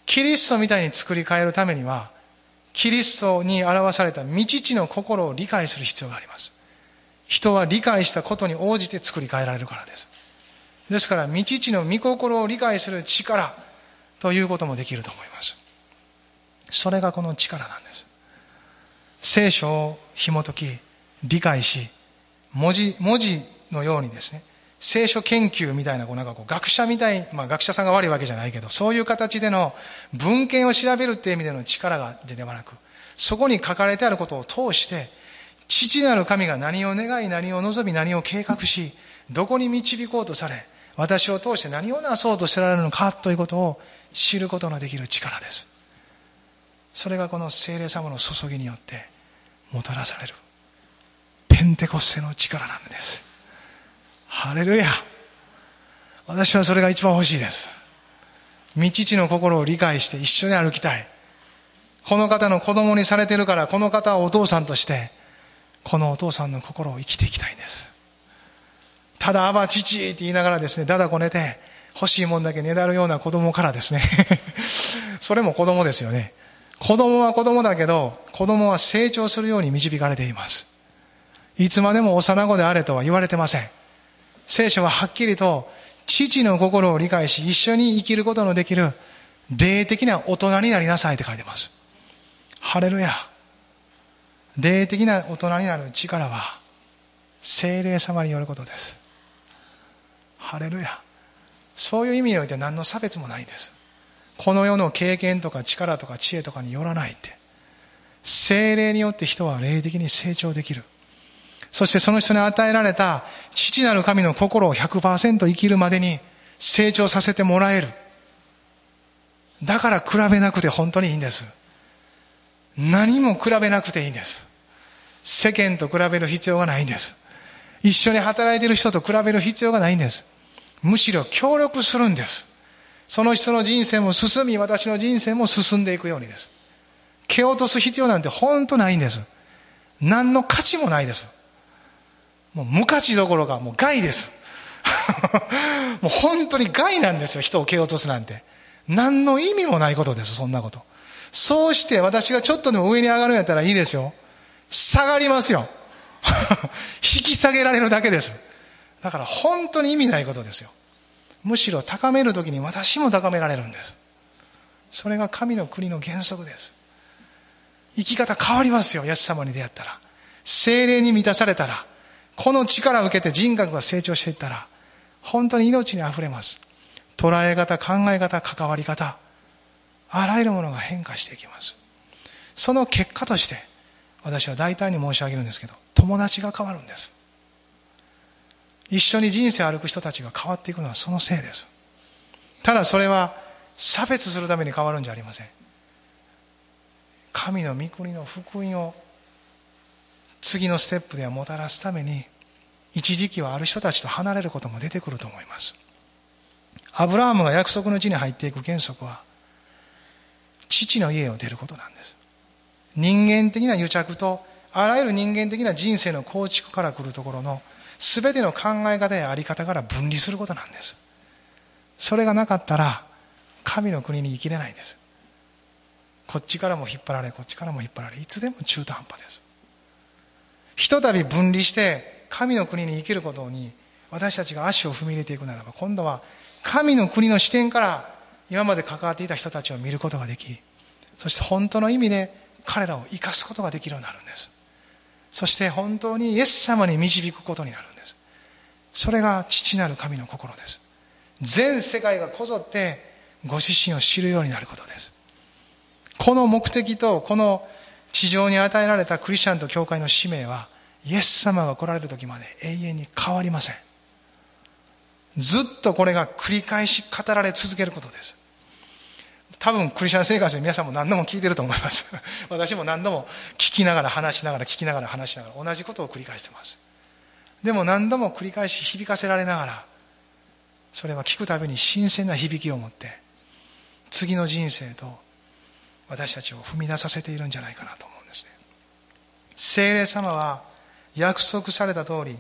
キリストみたいに作り変えるためには、キリストに表された未知知の心を理解する必要があります。人は理解したことに応じて作り変えられるからです。ですから、未知の御心を理解する力ということもできると思います。それがこの力なんです。聖書を紐解き、理解し、文字、文字のようにですね、聖書研究みたいな、こうなんかこう学者みたい、まあ学者さんが悪いわけじゃないけど、そういう形での文献を調べるっていう意味での力がではなく、そこに書かれてあることを通して、父なる神が何を願い、何を望み、何を計画し、どこに導こうとされ、私を通して何をなそうとしてられるのかということを知ることのできる力です。それがこの聖霊様の注ぎによってもたらされる。ペンテコステの力なんです。ハレルヤ私はそれが一番欲しいです。未知の心を理解して一緒に歩きたい。この方の子供にされてるから、この方をお父さんとして、このお父さんの心を生きていきたいんです。ただ、あば父って言いながらですね、だだこねて、欲しいもんだけねだるような子供からですね。それも子供ですよね。子供は子供だけど、子供は成長するように導かれています。いつまでも幼子であれとは言われてません。聖書ははっきりと父の心を理解し一緒に生きることのできる霊的な大人になりなさいって書いてます。ハレルヤ。霊的な大人になる力は精霊様によることです。ハレルヤ。そういう意味において何の差別もないんです。この世の経験とか力とか知恵とかによらないって。精霊によって人は霊的に成長できる。そしてその人に与えられた父なる神の心を100%生きるまでに成長させてもらえる。だから比べなくて本当にいいんです。何も比べなくていいんです。世間と比べる必要がないんです。一緒に働いている人と比べる必要がないんです。むしろ協力するんです。その人の人生も進み、私の人生も進んでいくようにです。蹴落とす必要なんて本当ないんです。何の価値もないです。もう無価値どころかもう害です。もう本当に害なんですよ、人を蹴落とすなんて。何の意味もないことです、そんなこと。そうして私がちょっとでも上に上がるんやったらいいですよ。下がりますよ。引き下げられるだけです。だから本当に意味ないことですよ。むしろ高めるときに私も高められるんです。それが神の国の原則です。生き方変わりますよ、イエス様に出会ったら。精霊に満たされたら、この力を受けて人格が成長していったら、本当に命に溢れます。捉え方、考え方、関わり方、あらゆるものが変化していきます。その結果として、私は大胆に申し上げるんですけど、友達が変わるんです。一緒に人生を歩く人たちが変わっていくのはそのせいです。ただそれは差別するために変わるんじゃありません。神の御国の福音を次のステップではもたらすために一時期はある人たちと離れることも出てくると思います。アブラハムが約束の地に入っていく原則は父の家を出ることなんです。人間的な癒着とあらゆる人間的な人生の構築から来るところの全ての考え方やあり方から分離することなんです。それがなかったら神の国に生きれないんです。こっちからも引っ張られこっちからも引っ張られいつでも中途半端です。ひとたび分離して神の国に生きることに私たちが足を踏み入れていくならば今度は神の国の視点から今まで関わっていた人たちを見ることができそして本当の意味で彼らを生かすことができるようになるんです。そして本当にイエス様に導くことになるんです。それが父なる神の心です。全世界がこぞってご自身を知るようになることです。この目的とこの地上に与えられたクリスチャンと教会の使命はイエス様が来られる時まで永遠に変わりません。ずっとこれが繰り返し語られ続けることです。多分クリスチャン生活で皆さんも何度も聞いてると思います。私も何度も聞きながら話しながら聞きながら話しながら同じことを繰り返してます。でも何度も繰り返し響かせられながらそれは聞くたびに新鮮な響きを持って次の人生と私たちを踏み出させているんじゃないかなと思うんですね。聖霊様は約束された通り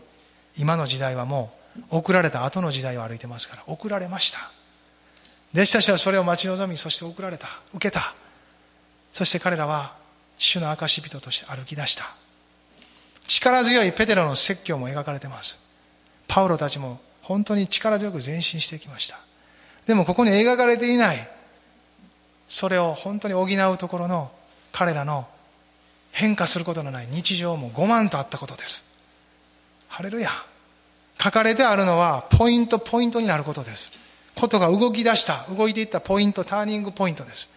今の時代はもう送られた後の時代を歩いてますから送られました。弟子たちはそれを待ち望みそして送られた。受けた。そして彼らは主の証人として歩き出した。力強いペテロの説教も描かれてます。パウロたちも本当に力強く前進してきました。でもここに描かれていないそれを本当に補うところの彼らの変化することのない日常も5万とあったことです。ハレルヤ。書かれてあるのはポイントポイントになることです。ことが動き出した動いていったポイントターニングポイントです。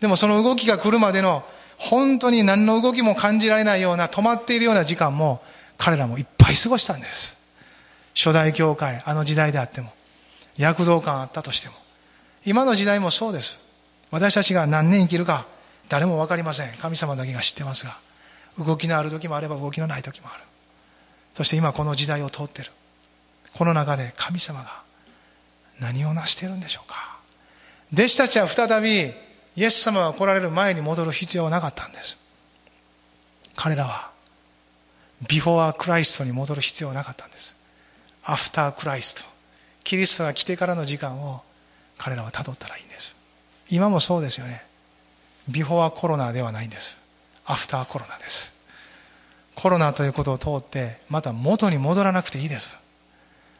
でもその動きが来るまでの本当に何の動きも感じられないような止まっているような時間も彼らもいっぱい過ごしたんです。初代教会あの時代であっても躍動感あったとしても今の時代もそうです。私たちが何年生きるか誰も分かりません。神様だけが知ってますが動きのある時もあれば動きのない時もある。そして今この時代を通ってる。この中で神様が何を成しているんでしょうか。弟子たちは再びイエス様が来られる前に戻る必要はなかったんです。彼らはビフォークライストに戻る必要はなかったんです。アフタークライスト。キリストが来てからの時間を彼らは辿ったらいいんです。今もそうですよね。ビフォーコロナではないんです。アフターコロナです。コロナということを通ってまた元に戻らなくていいです。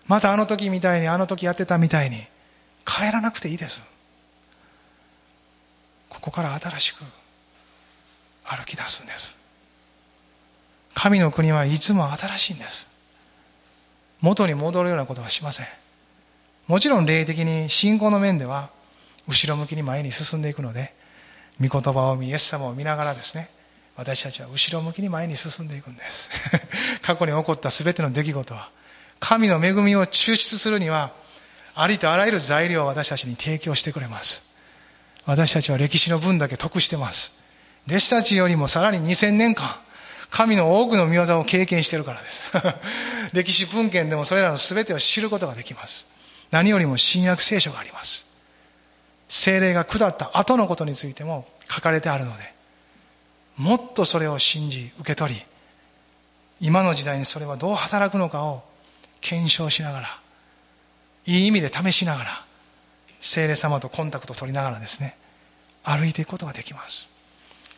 またあの時みたいにあの時やってたみたいに帰らなくていいです。ここから新しく歩き出すんです。神の国はいつも新しいんです。元に戻るようなことはしません。もちろん霊的に信仰の面では後ろ向きに前に進んでいくので御言葉を見イエス様を見ながらですね私たちは後ろ向きに前に進んでいくんです。過去に起こった全ての出来事は神の恵みを抽出するにはありとあらゆる材料を私たちに提供してくれます。私たちは歴史の分だけ得してます。弟子たちよりもさらに2000年間神の多くの見業を経験してるからです。歴史文献でもそれらの全てを知ることができます。何よりも新約聖書があります。精霊が下った後のことについても書かれてあるのでもっとそれを信じ受け取り今の時代にそれはどう働くのかを検証しながらいい意味で試しながら精霊様とコンタクトを取りながらですね歩いていくことができます。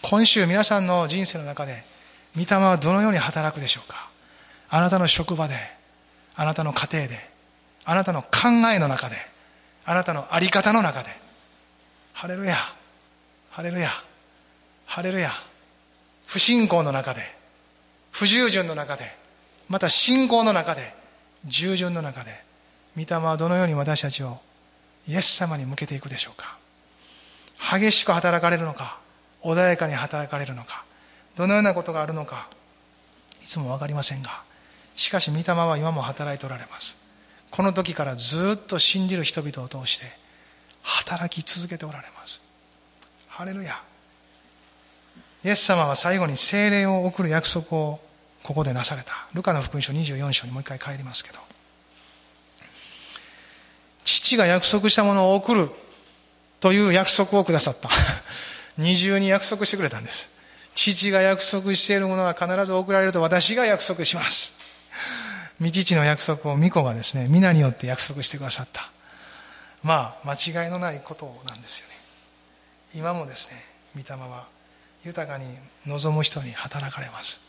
今週皆さんの人生の中で御霊はどのように働くでしょうか。あなたの職場であなたの家庭であなたの考えの中であなたの在り方の中でハレルヤ。ハレルヤ。ハレルヤ。不信仰の中で不従順の中でまた信仰の中で従順の中で御霊はどのように私たちをイエス様に向けていくでしょうか。激しく働かれるのか穏やかに働かれるのかどのようなことがあるのかいつも分かりませんがしかし御霊は今も働いておられます。この時からずっと信じる人々を通して働き続けておられます。ハレルヤ。イエス様は最後に精霊を送る約束をここでなされた。ルカの福音書24章にもう一回帰りますけど。父が約束したものを送るという約束をくださった。二重に約束してくれたんです。父が約束しているものは必ず送られると私が約束します。御父の約束を御子がですね皆によって約束してくださった。まあ間違いのないことなんですよね。今もですね御霊は豊かに望む人に働かれます。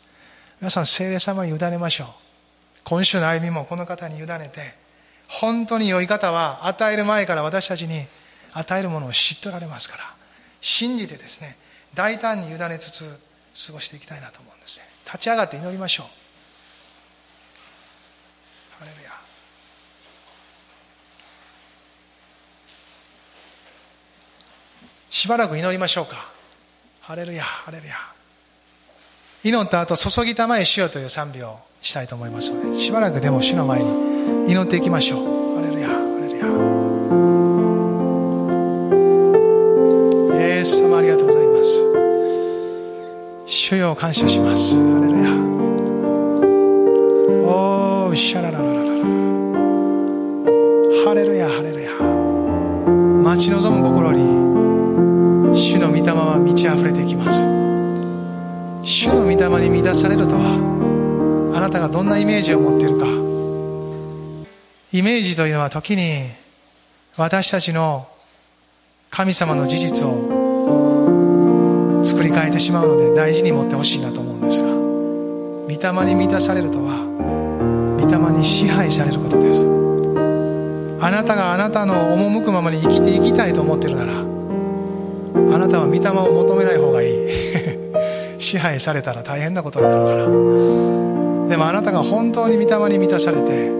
皆さん聖霊様に委ねましょう。今週の歩みもこの方に委ねて本当に良い方は与える前から私たちに与えるものを知っておられますから信じてですね大胆に委ねつつ過ごしていきたいなと思うんですね。立ち上がって祈りましょうハレルヤしばらく祈りましょうか。ハレルヤハレルヤ。祈った後注ぎたまえしようという賛美をしたいと思いますのでしばらくでも主の前に祈っていきましょう。ハレルヤハレルヤ。イエス様ありがとうございます。主よ感謝します。ハレルヤ。おーシャラララララハレルヤハレルヤ。待ち望む心に主の御霊は満ち溢れていきます。主の御霊に満たされるとはあなたがどんなイメージを持っているか。イメージというのは時に私たちの神様の事実を作り変えてしまうので大事に持ってほしいなと思うんですが御霊に満たされるとは御霊に支配されることです。あなたがあなたの赴くままに生きていきたいと思っているならあなたは御霊を求めない方がいい。支配されたら大変なことになるから。でもあなたが本当に御霊に満たされて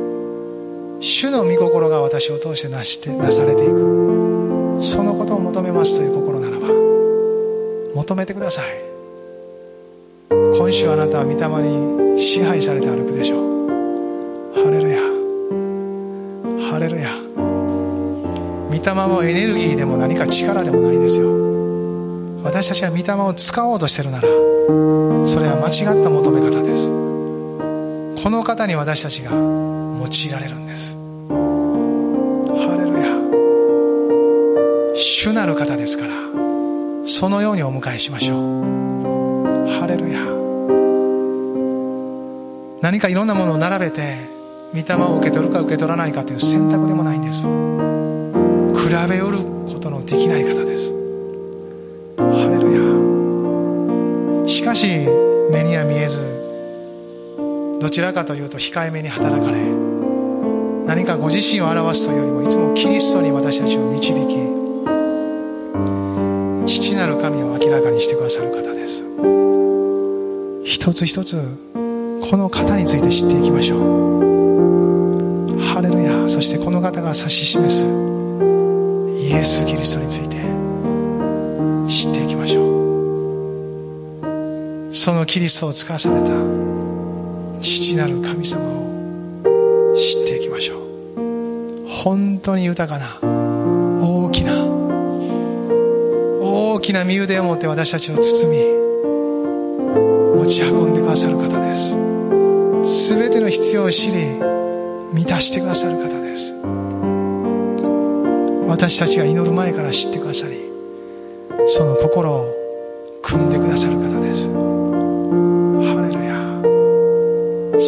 主の御心が私を通してなしてなされていく。そのことを求めますという心ならば求めてください。今週あなたは御霊に支配されて歩くでしょう。霊はエネルギーでも何か力でもないですよ。私たちが御霊を使おうとしてるならそれは間違った求め方です。この方に私たちが用いられるんです。ハレルヤ。主なる方ですからそのようにお迎えしましょう。ハレルヤ。何かいろんなものを並べて御霊を受け取るか受け取らないかという選択でもないんです。べ寄ることのできない方です。ハレルヤ。しかし目には見えずどちらかというと控えめに働かれ何かご自身を表すというよりもいつもキリストに私たちを導き父なる神を明らかにしてくださる方です。一つ一つこの方について知っていきましょう。ハレルヤ。そしてこの方が指し示すイエス・キリストについて知っていきましょう。そのキリストを使わされた父なる神様を知っていきましょう。本当に豊かな大きな大きな身腕を持って私たちを包み持ち運んでくださる方です。全ての必要を知り満たしてくださる方です。私たちが祈る前から知ってくださりその心を組んでくださる方です。ハレルヤ。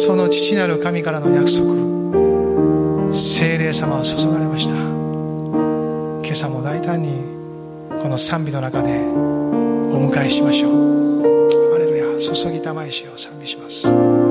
その父なる神からの約束。精霊様は注がれました。今朝も大胆にこの賛美の中でお迎えしましょう。ハレルヤ。注ぎたまえしを賛美します。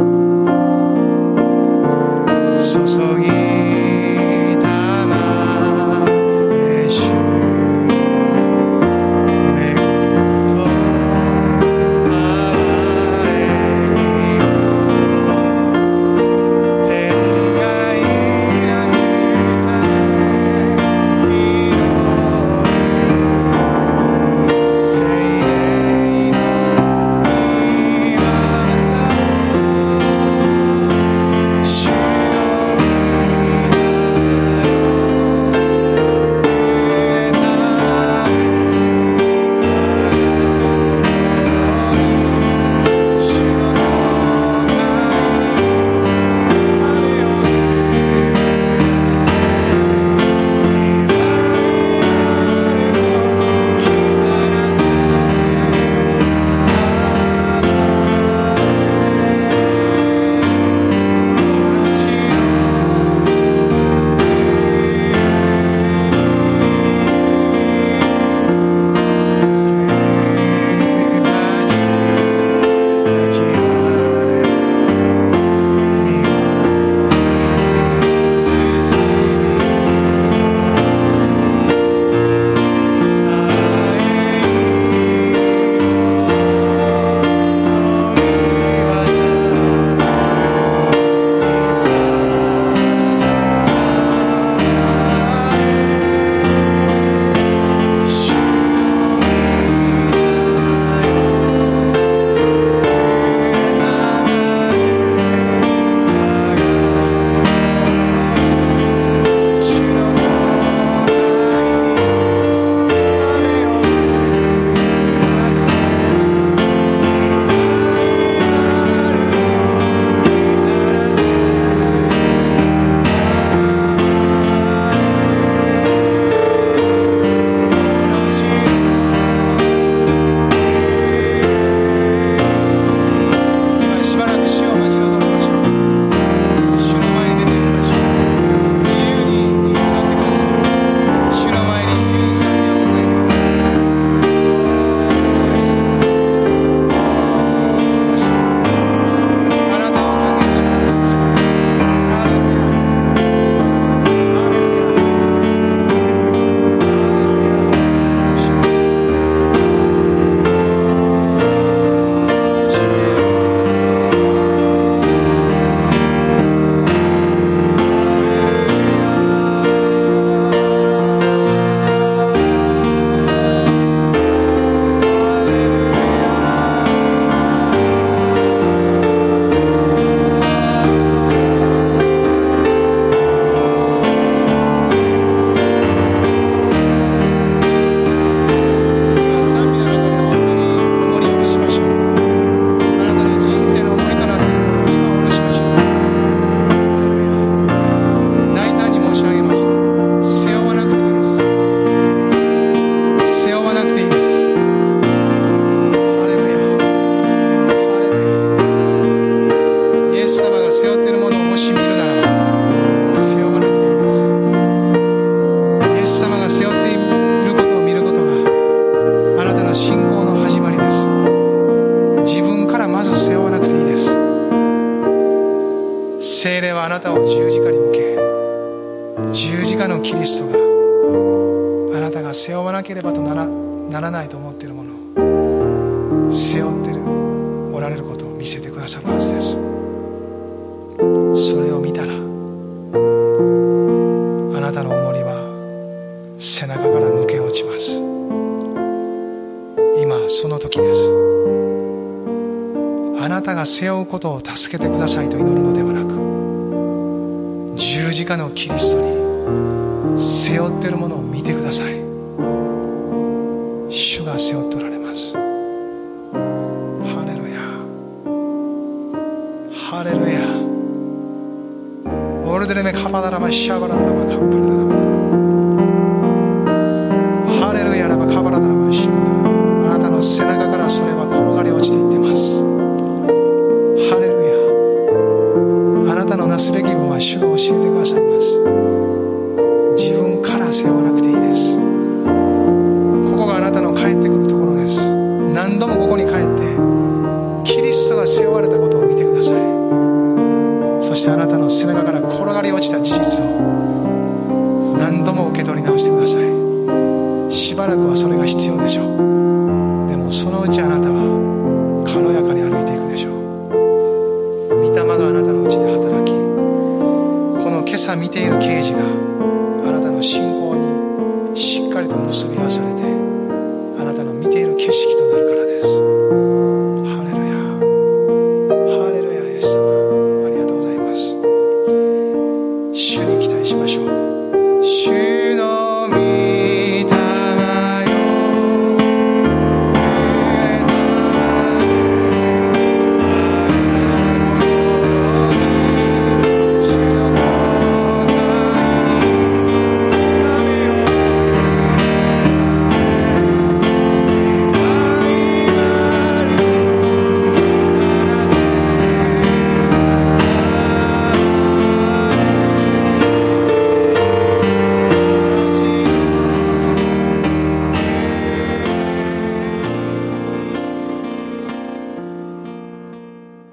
ことを助けてくださいと祈るのではなく十字架のキリストに背負っているものを見てください。主が背負っておられます。ハレルヤ。ハレルヤ。オルデレメカパダラマシャバラダラマカンパラダラマ